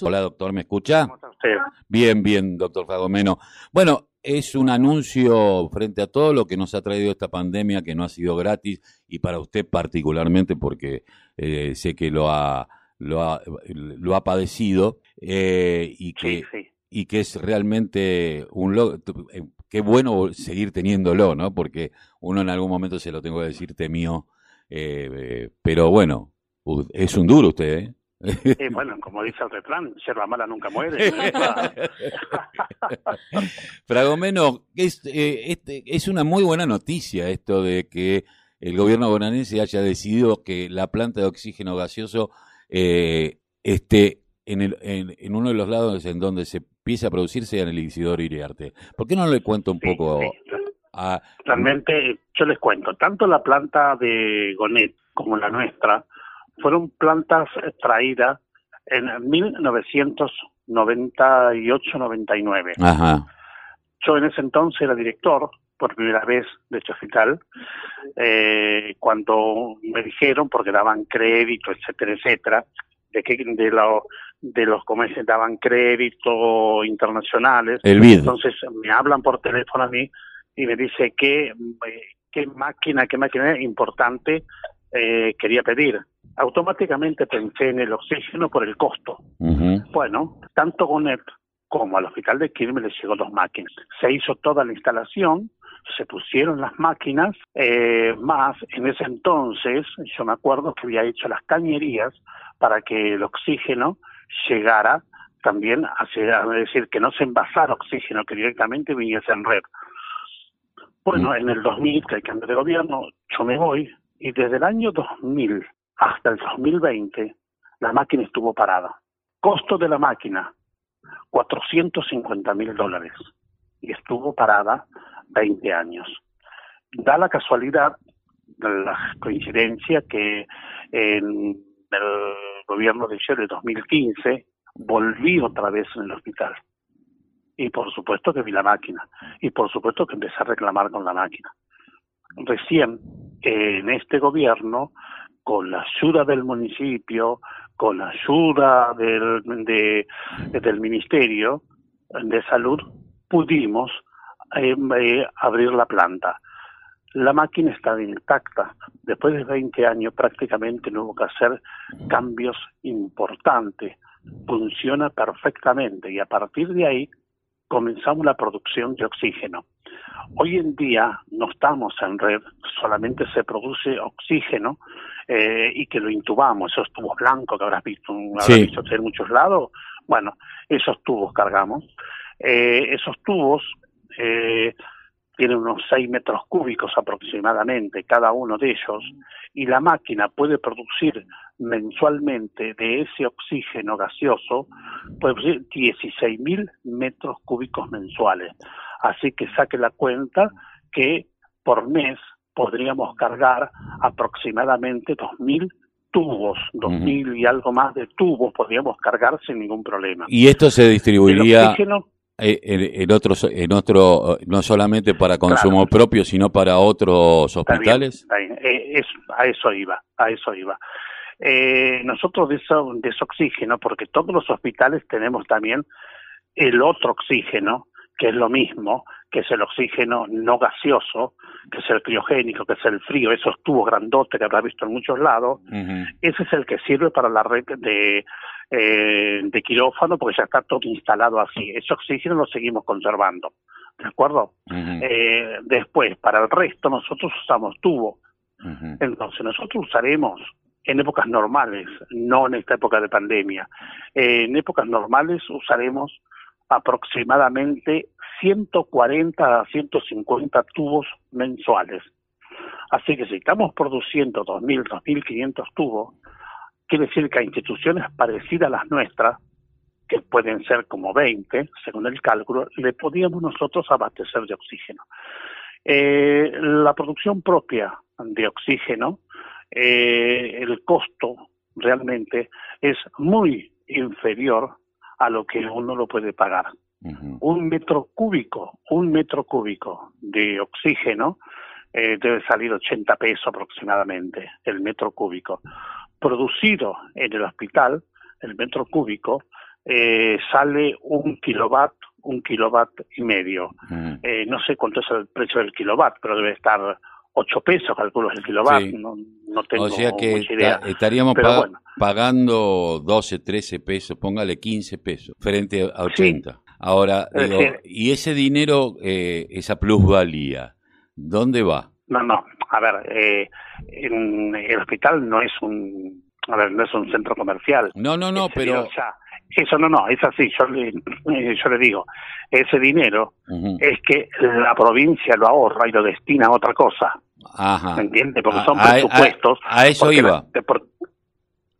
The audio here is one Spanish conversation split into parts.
Hola, doctor, ¿me escucha? ¿Cómo está usted? Bien, bien, doctor Fagomeno. Bueno, es un anuncio frente a todo lo que nos ha traído esta pandemia, que no ha sido gratis, y para usted particularmente, porque eh, sé que lo ha, lo ha, lo ha padecido, eh, y que... Sí, sí. y que es realmente un logro. Qué bueno seguir teniéndolo, ¿no? Porque uno en algún momento se lo tengo que decir temió. Eh, eh, pero bueno, u- es un duro usted, ¿eh? Eh, bueno, como dice el refrán, yerba mala nunca muere. Fragomeno, es, eh, este, es una muy buena noticia esto de que el gobierno bonaerense haya decidido que la planta de oxígeno gaseoso eh, esté en, el, en, en uno de los lados en donde se empieza a producir, sea en el Isidoro Iriarte. ¿Por qué no le cuento un Sí, poco sí. a... Realmente, yo les cuento, tanto la planta de Gonet como la nuestra fueron plantas traídas en 1998-99. Ajá, Yo en ese entonces era director por primera vez de este hospital, eh, cuando me dijeron, porque daban crédito, etcétera, etcétera, de que de, lo- de los comercios daban crédito internacionales, el entonces me hablan por teléfono a mí y me dice qué, qué máquina, qué máquina importante eh, quería pedir. Automáticamente pensé en el oxígeno por el costo. Bueno, tanto Gonet como al hospital de Quilmes les llegó dos máquinas. Se hizo toda la instalación, se pusieron las máquinas, eh, más en ese entonces yo me acuerdo que había hecho las cañerías para que el oxígeno llegara también, hacia, es decir, que no se envasara oxígeno, que directamente viniese en red. Bueno, en el 2000, que hay cambio de gobierno, yo me voy y desde el año 2000 hasta el 2020 la máquina estuvo parada. Costo de la máquina, 450 mil dólares. Y estuvo parada 20 años. Da la casualidad, la coincidencia, que en el gobierno de de 2015 volví otra vez en el hospital. Y por supuesto que vi la máquina. Y por supuesto que empecé a reclamar con la máquina. Recién en este gobierno, con la ayuda del municipio, con la ayuda del, de- del Ministerio de Salud, pudimos eh, eh, abrir la planta. La máquina está intacta. Después de 20 años prácticamente no hubo que hacer cambios importantes. Funciona perfectamente y a partir de ahí comenzamos la producción de oxígeno. Hoy en día no estamos en red, solamente se produce oxígeno eh, y que lo intubamos, esos tubos blancos que habrás visto, habrás Sí. visto en muchos lados. Bueno, esos tubos cargamos. Eh, esos tubos eh, tienen unos 6 metros cúbicos aproximadamente cada uno de ellos y la máquina puede producir mensualmente de ese oxígeno gaseoso, puede producir 16 mil metros cúbicos mensuales. Así que saque la cuenta que por mes podríamos cargar aproximadamente 2.000 tubos, 2.000 y algo más de tubos podríamos cargar sin ningún problema. Y esto se El distribuiría oxígeno eh, en, en otros, en otro, eh, no solamente para consumo propio, sino para otros Está bien, hospitales. está bien. Eh, es- a eso iba, a eso iba. Eh, nosotros de, eso, de ese oxígeno, porque todos los hospitales tenemos también el otro oxígeno, que es lo mismo, que es el oxígeno no gaseoso, que es el criogénico, que es el frío, esos tubos grandotes que habrás visto en muchos lados, ese es el que sirve para la red de, eh, de quirófano, porque ya está todo instalado así. Ese oxígeno lo seguimos conservando, ¿de acuerdo? Eh, después, para el resto, nosotros usamos tubo. Entonces, nosotros usaremos en épocas normales, no en esta época de pandemia. Eh, en épocas normales usaremos aproximadamente 140 a 150 tubos mensuales. Así que si estamos produciendo 2.000, 2.500 tubos, quiere decir que a instituciones parecidas a las nuestras, que pueden ser como 20, según el cálculo, le podíamos nosotros abastecer de oxígeno. Eh, la producción propia de oxígeno, eh, el costo realmente es muy inferior a lo que uno lo puede pagar. Un metro cúbico, un metro cúbico de oxígeno eh, debe salir 80 pesos aproximadamente, el metro cúbico. Producido en el hospital, el metro cúbico eh, sale un kilowatt, un kilowatt y medio. Eh, no sé cuánto es el precio del kilowatt, pero debe estar 8 pesos, calculo el kilowatt, Sí. no, no tengo O sea que mucha idea. ta- estaríamos Pero pa- bueno. pagando 12, 13 pesos, póngale 15 pesos, frente a 80. Ahora, Es digo, decir- y ese dinero, eh, esa plusvalía, ¿dónde va? No, no, a ver, eh, en el hospital no es un, a ver, no es un centro comercial. No, no, no, pero... ya- eso no, no, es así, yo le, eh, yo le digo, ese dinero es que la provincia lo ahorra y lo destina a otra cosa, Ajá. ¿me entiende? Porque A- son a- a- presupuestos. a eso porque iba. la- por-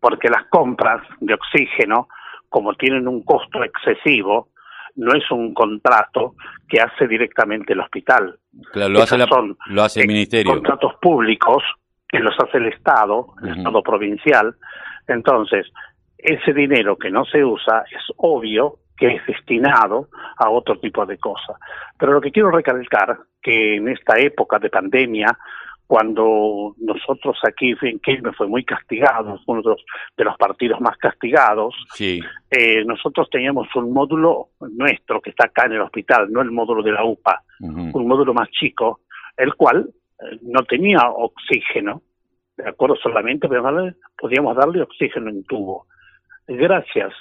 porque las compras de oxígeno, como tienen un costo excesivo, no es un contrato que hace directamente el hospital. Claro, lo hace, la- son, lo hace el eh, ministerio. Contratos públicos que los hace el Estado, el. Estado provincial. Entonces, ese dinero que no se usa es obvio que es destinado a otro tipo de cosas. Pero lo que quiero recalcar, que en esta época de pandemia, cuando nosotros aquí en Quilmes fue muy castigado, uno de los, de los partidos más castigados, Sí, eh, nosotros teníamos un módulo nuestro que está acá en el hospital, no el módulo de la UPA, un módulo más chico, el cual eh, no tenía oxígeno, de acuerdo solamente, pero podíamos darle oxígeno en tubo. Gracias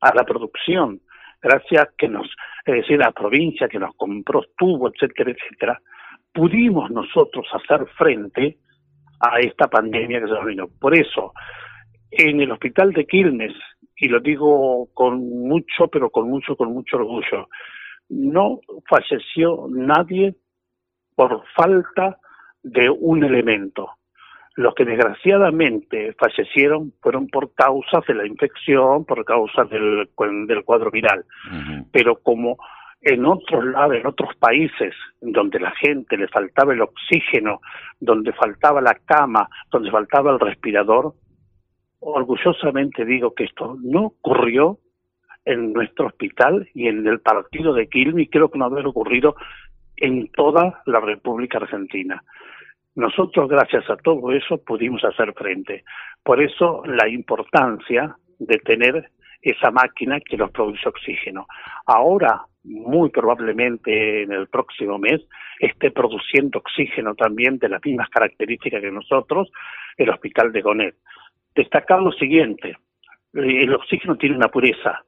a la producción, gracias que nos, es decir, la provincia que nos compró tubo, etcétera, etcétera, pudimos nosotros hacer frente a esta pandemia que se nos vino. Por eso, en el hospital de Quilmes, y lo digo con mucho, pero con mucho, con mucho orgullo, no falleció nadie por falta de un elemento. Los que desgraciadamente fallecieron fueron por causas de la infección, por causas del, del cuadro viral. Pero como en otros lados, en otros países, donde la gente le faltaba el oxígeno, donde faltaba la cama, donde faltaba el respirador, orgullosamente digo que esto no ocurrió en nuestro hospital y en el partido de Quilmes, creo que no haber ocurrido en toda la República Argentina. Nosotros, gracias a todo eso, pudimos hacer frente. Por eso la importancia de tener esa máquina que nos produce oxígeno. Ahora, muy probablemente en el próximo mes, esté produciendo oxígeno también de las mismas características que nosotros, el Hospital de Gonet. Destacar lo siguiente, el oxígeno tiene una pureza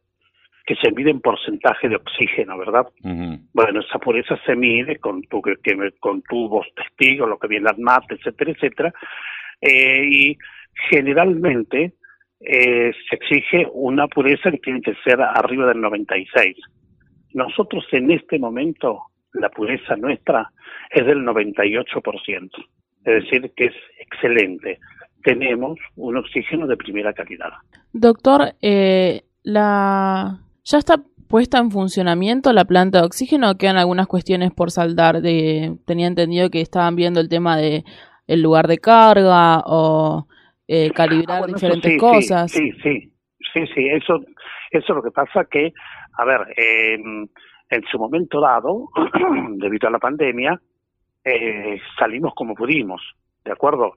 que se mide en porcentaje de oxígeno, ¿verdad? Bueno, esa pureza se mide con, tu, que, con tubos testigos, lo que viene al MAT, etcétera, etcétera. Eh, y generalmente eh, se exige una pureza que tiene que ser arriba del 96. Nosotros en este momento, la pureza nuestra es del 98%. Es decir, que es excelente. Tenemos un oxígeno de primera calidad. Doctor, eh, la... ¿ya está puesta en funcionamiento la planta de oxígeno o quedan algunas cuestiones por saldar? De... Tenía entendido que estaban viendo el tema de el lugar de carga o eh, calibrar Ah, bueno, eso diferentes sí, cosas. Sí, sí, sí, sí, eso, eso es lo que pasa que, a ver, en, en su momento dado, debido a la pandemia, eh, salimos como pudimos, ¿de acuerdo?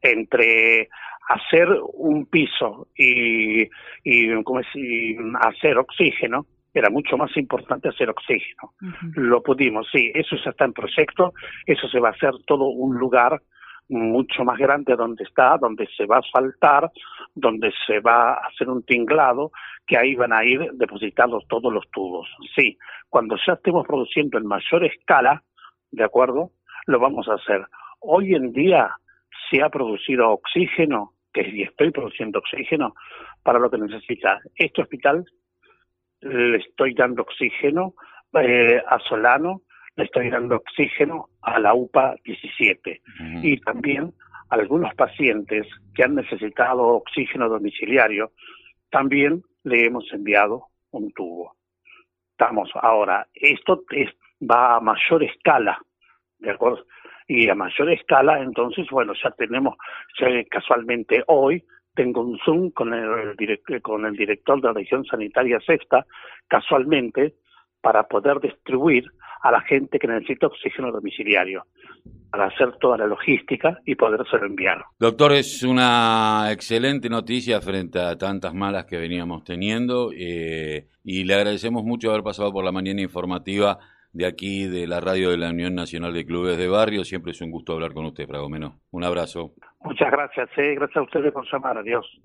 Entre hacer un piso y, y, ¿cómo es? y hacer oxígeno, era mucho más importante hacer oxígeno. Lo pudimos, sí, eso ya está en proyecto, eso se va a hacer todo un lugar mucho más grande donde está, donde se va a asfaltar, donde se va a hacer un tinglado, que ahí van a ir depositados todos los tubos. Sí, cuando ya estemos produciendo en mayor escala, ¿de acuerdo? Lo vamos a hacer. Hoy en día se ha producido oxígeno, que estoy produciendo oxígeno para lo que necesita este hospital. Le estoy dando oxígeno eh, a Solano, le estoy dando oxígeno a la UPA 17 Ujú. y también algunos pacientes que han necesitado oxígeno domiciliario, también le hemos enviado un tubo. Estamos ahora, esto es- va a mayor escala, ¿de acuerdo? Y a mayor escala, entonces, bueno, ya tenemos, ya casualmente hoy tengo un Zoom con el, con el director de la región sanitaria sexta, casualmente, para poder distribuir a la gente que necesita oxígeno domiciliario. para hacer toda la logística y podérselo enviar. Doctor, es una excelente noticia frente a tantas malas que veníamos teniendo eh, y le agradecemos mucho haber pasado por la mañana informativa de aquí, de la radio de la Unión Nacional de Clubes de Barrio. Siempre es un gusto hablar con usted, Fragomeno. Un abrazo. Muchas gracias, eh. gracias a ustedes por llamar. Adiós.